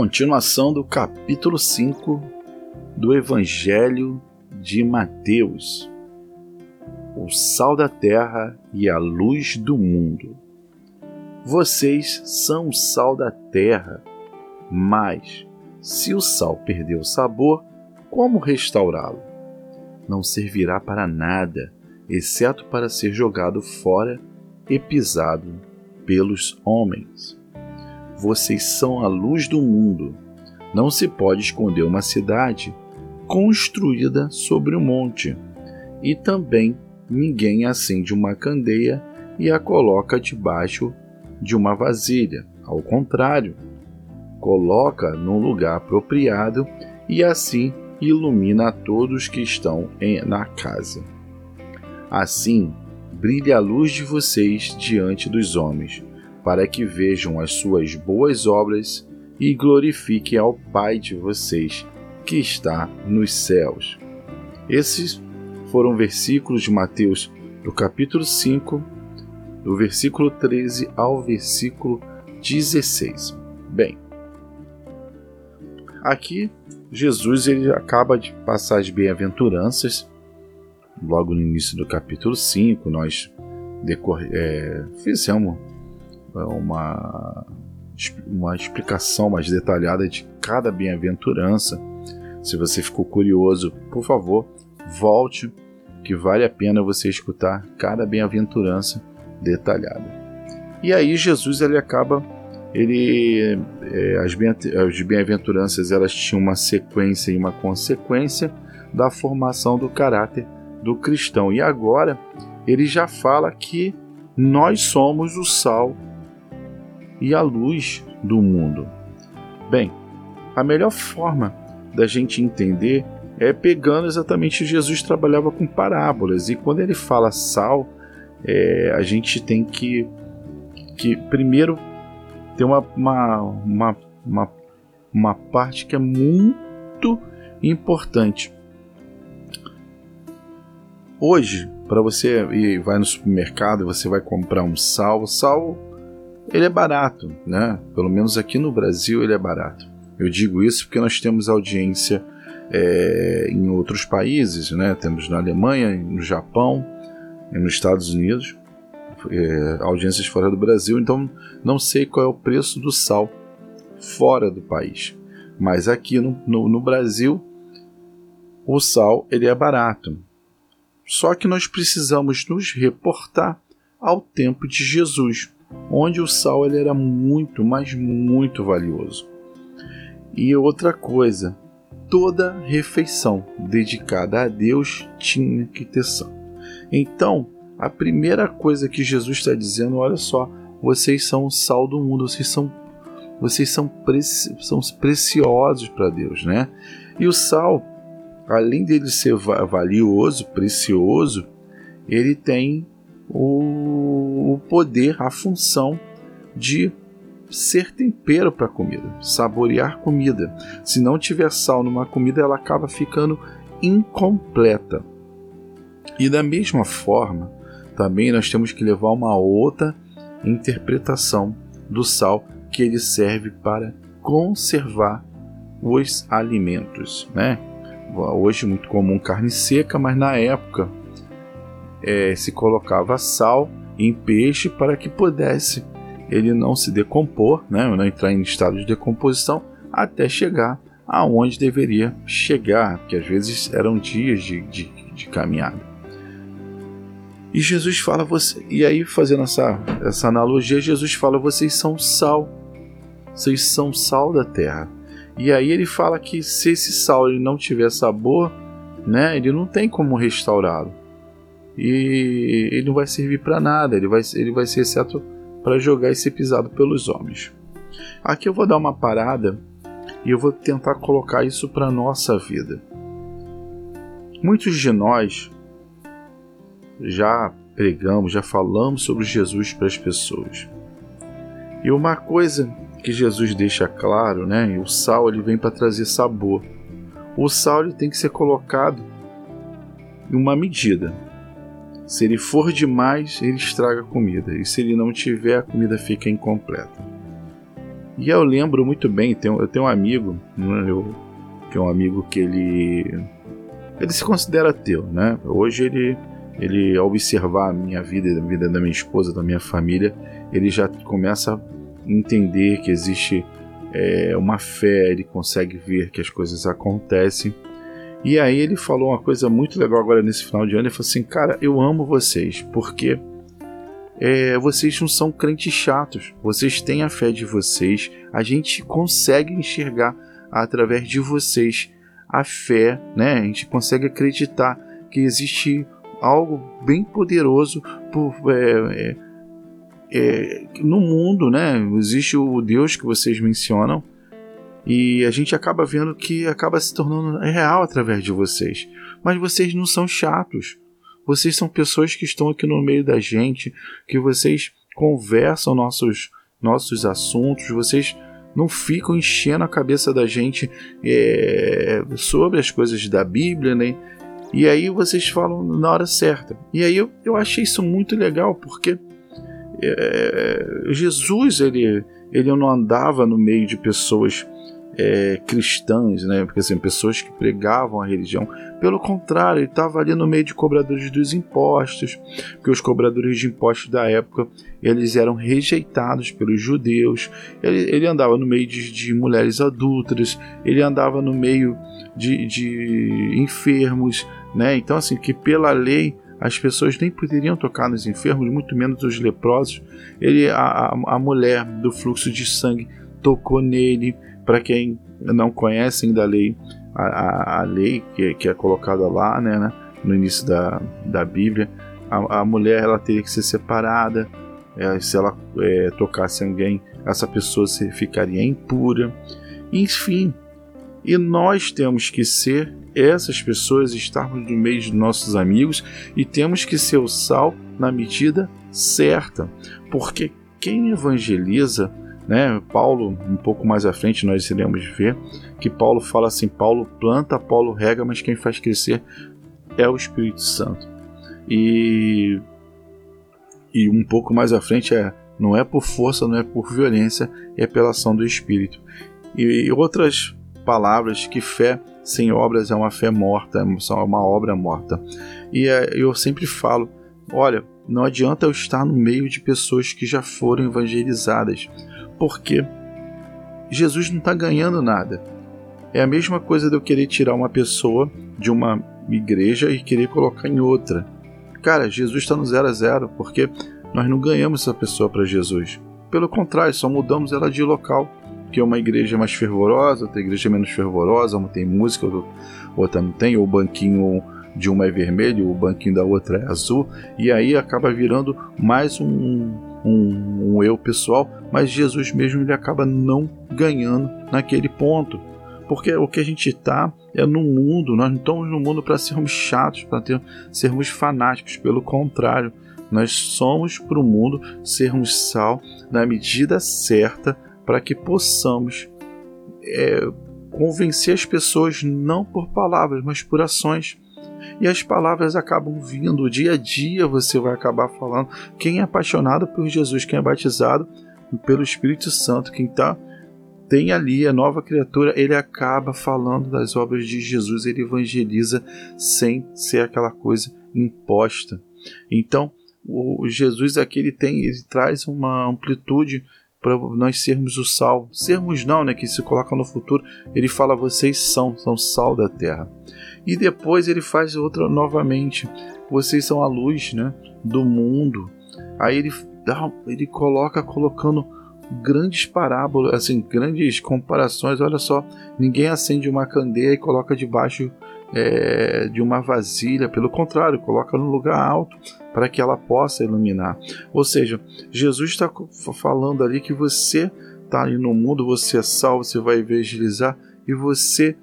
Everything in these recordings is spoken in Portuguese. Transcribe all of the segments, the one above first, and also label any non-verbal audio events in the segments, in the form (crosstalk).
Continuação do capítulo 5 do Evangelho de Mateus. O sal da terra e a luz do mundo. Vocês são o sal da terra, mas se o sal perder o sabor, como restaurá-lo? Não servirá para nada, exceto para ser jogado fora e pisado pelos homens. Vocês são a luz do mundo. Não se pode esconder uma cidade construída sobre um monte. E também ninguém acende uma candeia e a coloca debaixo de uma vasilha. Ao contrário, coloca num lugar apropriado e assim ilumina a todos que estão em, na casa. Assim, brilhe a luz de vocês diante dos homens, para que vejam as suas boas obras e glorifiquem ao Pai de vocês que está nos céus. Esses foram versículos de Mateus do capítulo 5, do versículo 13 ao versículo 16. Bem, aqui Jesus ele acaba de passar as bem-aventuranças. Logo no início do capítulo 5, nós é, fizemos uma, uma explicação mais detalhada de cada bem-aventurança. Se você ficou curioso, por favor, volte, que vale a pena você escutar cada bem-aventurança detalhada. E aí Jesus ele acaba, ele é, as bem-aventuranças elas tinham uma sequência e uma consequência da formação do caráter do cristão. E agora ele já fala que nós somos o sal e a luz do mundo. Bem, a melhor forma da gente entender é pegando exatamente Jesus trabalhava com parábolas e quando ele fala sal, é, a gente tem que, que primeiro ter uma, uma, uma, uma, uma parte que é muito importante. Hoje, para você ir vai no supermercado, você vai comprar um sal, sal ele é barato, né? Pelo menos aqui no Brasil ele é barato. Eu digo isso porque nós temos audiência é, em outros países, né? Temos na Alemanha, no Japão, nos Estados Unidos, é, audiências fora do Brasil. Então não sei qual é o preço do sal fora do país, mas aqui no, no, no Brasil o sal ele é barato. Só que nós precisamos nos reportar ao tempo de Jesus onde o sal ele era muito, mas muito valioso. E outra coisa, toda refeição dedicada a Deus tinha que ter sal. Então, a primeira coisa que Jesus está dizendo, olha só, vocês são o sal do mundo, vocês são vocês são, preci são preciosos para Deus, né? E o sal, além dele ser valioso, precioso, ele tem o, o poder, a função de ser tempero para comida, saborear comida. Se não tiver sal numa comida, ela acaba ficando incompleta. E da mesma forma, também nós temos que levar uma outra interpretação do sal que ele serve para conservar os alimentos, né? Hoje é muito comum carne seca, mas na época é, se colocava sal em peixe para que pudesse ele não se decompor, né, não entrar em estado de decomposição até chegar aonde deveria chegar, que às vezes eram dias de, de, de caminhada. E Jesus fala você, e aí fazendo essa, essa analogia, Jesus fala: vocês são sal, vocês são sal da terra. E aí ele fala que se esse sal ele não tiver sabor, né, ele não tem como restaurá-lo e ele não vai servir para nada, ele vai, ele vai ser exceto para jogar e ser pisado pelos homens. Aqui eu vou dar uma parada e eu vou tentar colocar isso para nossa vida. Muitos de nós já pregamos, já falamos sobre Jesus para as pessoas. E uma coisa que Jesus deixa claro, né? O sal ele vem para trazer sabor. O sal ele tem que ser colocado em uma medida. Se ele for demais, ele estraga a comida, e se ele não tiver, a comida fica incompleta. E eu lembro muito bem, eu tenho um amigo, né, eu, que é um amigo que ele ele se considera ateu, né? Hoje ele ele ao observar a minha vida, a vida da minha esposa, da minha família, ele já começa a entender que existe é, uma fé, ele consegue ver que as coisas acontecem. E aí ele falou uma coisa muito legal agora nesse final de ano. Ele falou assim: Cara, eu amo vocês, porque é, vocês não são crentes chatos. Vocês têm a fé de vocês. A gente consegue enxergar através de vocês a fé, né? A gente consegue acreditar que existe algo bem poderoso por, é, é, é, no mundo, né? Existe o Deus que vocês mencionam e a gente acaba vendo que acaba se tornando real através de vocês. Mas vocês não são chatos. Vocês são pessoas que estão aqui no meio da gente, que vocês conversam nossos nossos assuntos, vocês não ficam enchendo a cabeça da gente é, sobre as coisas da Bíblia, né? E aí vocês falam na hora certa. E aí eu, eu achei isso muito legal, porque é, Jesus ele, ele não andava no meio de pessoas é, cristãs, né? Porque assim, pessoas que pregavam a religião. Pelo contrário, ele estava ali no meio de cobradores dos impostos, porque os cobradores de impostos da época eles eram rejeitados pelos judeus. Ele, ele andava no meio de, de, mulheres adúlteras, ele andava no meio de, de enfermos, né? Então assim que pela lei as pessoas nem poderiam tocar nos enfermos, muito menos os leprosos. Ele, a, a mulher do fluxo de sangue tocou nele. Para quem não conhece ainda a lei, a, a, a lei que, que, é colocada lá, né, né, no início da, da Bíblia, a, a mulher ela teria que ser separada. É, se ela é, tocasse alguém, essa pessoa se, ficaria impura. Enfim, e nós temos que ser essas pessoas, estarmos no meio de nossos amigos e temos que ser o sal na medida certa, porque quem evangeliza, né? Paulo, um pouco mais à frente, nós iremos ver que Paulo fala assim: Paulo planta, Paulo rega, mas quem faz crescer é o Espírito Santo. E, e um pouco mais à frente é não é por força, não é por violência, é pela ação do Espírito. E outras palavras que fé sem obras é uma fé morta, é uma obra morta. E é, eu sempre falo: olha, não adianta eu estar no meio de pessoas que já foram evangelizadas, porque Jesus não está ganhando nada. É a mesma coisa de eu querer tirar uma pessoa de uma igreja e querer colocar em outra. Cara, Jesus está no zero a zero, porque nós não ganhamos essa pessoa para Jesus. Pelo contrário, só mudamos ela de local que uma igreja é mais fervorosa, outra igreja é menos fervorosa, uma tem música, outra não tem, ou banquinho de uma é vermelho, o banquinho da outra é azul, e aí acaba virando mais um, um, um eu pessoal, mas Jesus mesmo ele acaba não ganhando naquele ponto. Porque o que a gente está é no mundo, nós não estamos no mundo para sermos chatos, para sermos fanáticos, pelo contrário, nós somos para o mundo sermos sal na medida certa para que possamos é, convencer as pessoas não por palavras, mas por ações. E as palavras acabam vindo, dia a dia você vai acabar falando. Quem é apaixonado por Jesus, quem é batizado pelo Espírito Santo, quem tá, tem ali a nova criatura, ele acaba falando das obras de Jesus, ele evangeliza sem ser aquela coisa imposta. Então, o Jesus aqui ele tem, ele traz uma amplitude para nós sermos o sal. Sermos não, né, que se coloca no futuro, ele fala vocês são, são sal da terra. E depois ele faz outra novamente, vocês são a luz, né, do mundo. Aí ele dá, ele coloca colocando grandes parábolas, assim, grandes comparações. Olha só, ninguém acende uma candeia e coloca debaixo é, de uma vasilha, pelo contrário, coloca no lugar alto para que ela possa iluminar. Ou seja, Jesus está falando ali que você está ali no mundo, você é sal, você vai evangelizar e você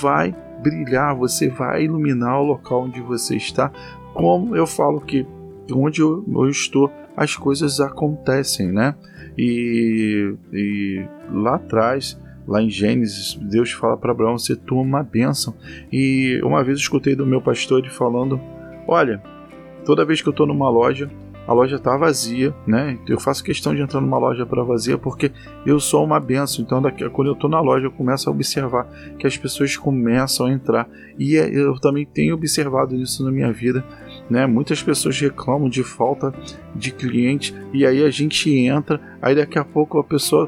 vai brilhar, você vai iluminar o local onde você está. Como eu falo que onde eu, estou, as coisas acontecem, né? E, e lá atrás lá em Gênesis, Deus fala para Abraão: ser tu uma bênção. E uma vez eu escutei do meu pastor ele falando: Olha, toda vez que eu estou numa loja, a loja está vazia, né? Eu faço questão de entrar numa loja para vazia porque eu sou uma benção. Então, daqui, quando eu estou na loja, eu começo a observar que as pessoas começam a entrar. E é, eu também tenho observado isso na minha vida. Né? Muitas pessoas reclamam de falta de cliente e aí a gente entra, aí daqui a pouco a pessoa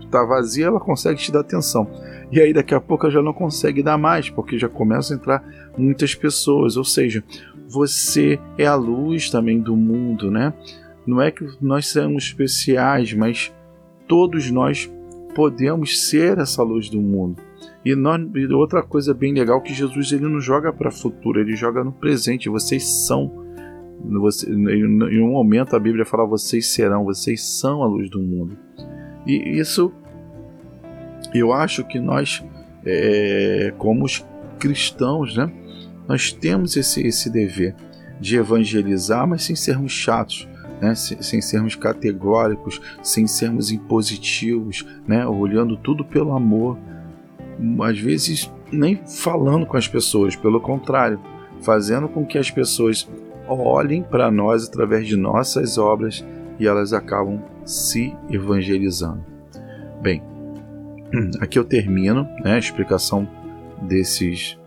está vazia, ela consegue te dar atenção. E aí daqui a pouco já não consegue dar mais, porque já começam a entrar muitas pessoas. Ou seja, você é a luz também do mundo, né? Não é que nós somos especiais, mas todos nós podemos ser essa luz do mundo. E, nós, e outra coisa bem legal que Jesus ele não joga para o futuro, ele joga no presente. Vocês são. Você, em um momento a Bíblia fala: vocês serão, vocês são a luz do mundo. E isso eu acho que nós, é, como cristãos, né, nós temos esse, esse dever de evangelizar, mas sem sermos chatos, né? sem, sem sermos categóricos, sem sermos impositivos, né? olhando tudo pelo amor. Às vezes, nem falando com as pessoas, pelo contrário, fazendo com que as pessoas olhem para nós através de nossas obras e elas acabam se evangelizando. Bem, (clears throat) aqui eu termino né, a explicação desses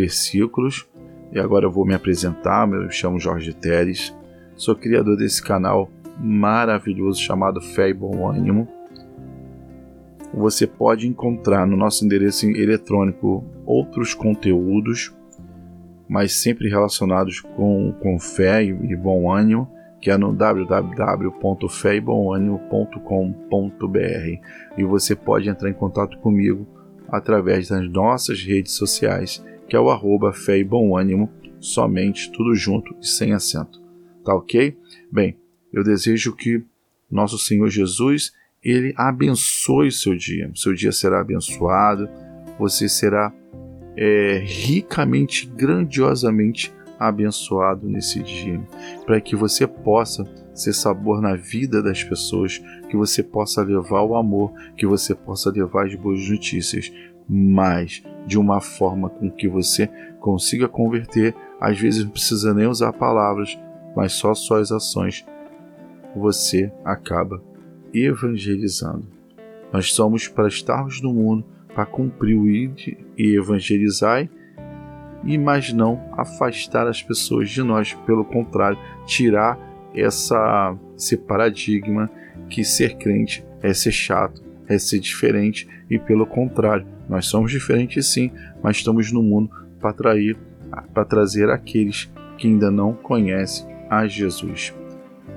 versículos. E agora eu vou me apresentar. Eu chamo Jorge Teres, sou criador desse canal maravilhoso chamado Fé e Bom Ânimo. Você pode encontrar no nosso endereço eletrônico outros conteúdos, mas sempre relacionados com, com fé e, bom ânimo, que é no www.feibomânimo.com.br. E você pode entrar em contato comigo através das nossas redes sociais que é o arroba fé e bom ânimo, somente, tudo junto e sem acento. Tá ok? Bem, eu desejo que nosso Senhor Jesus, ele abençoe o seu dia. Seu dia será abençoado, você será é, ricamente, grandiosamente abençoado nesse dia, para que você possa ser sabor na vida das pessoas, que você possa levar o amor, que você possa levar as boas notícias, mas de uma forma com que você consiga converter. Às vezes não precisa nem usar palavras, mas só suas ações você acaba evangelizando. Nós somos para estarmos no mundo, para cumprir o ID e evangelizar, e mas não afastar as pessoas de nós, pelo contrário, tirar essa, esse paradigma que ser crente é ser chato, é ser diferente e pelo contrário, nós somos diferentes sim, mas estamos no mundo para atrair, para trazer aqueles que ainda não conhecem a Jesus.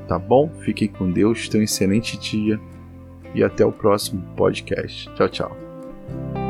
Tá bom? Fiquem com Deus, tenham um excelente dia e até o próximo podcast. Tchau, tchau.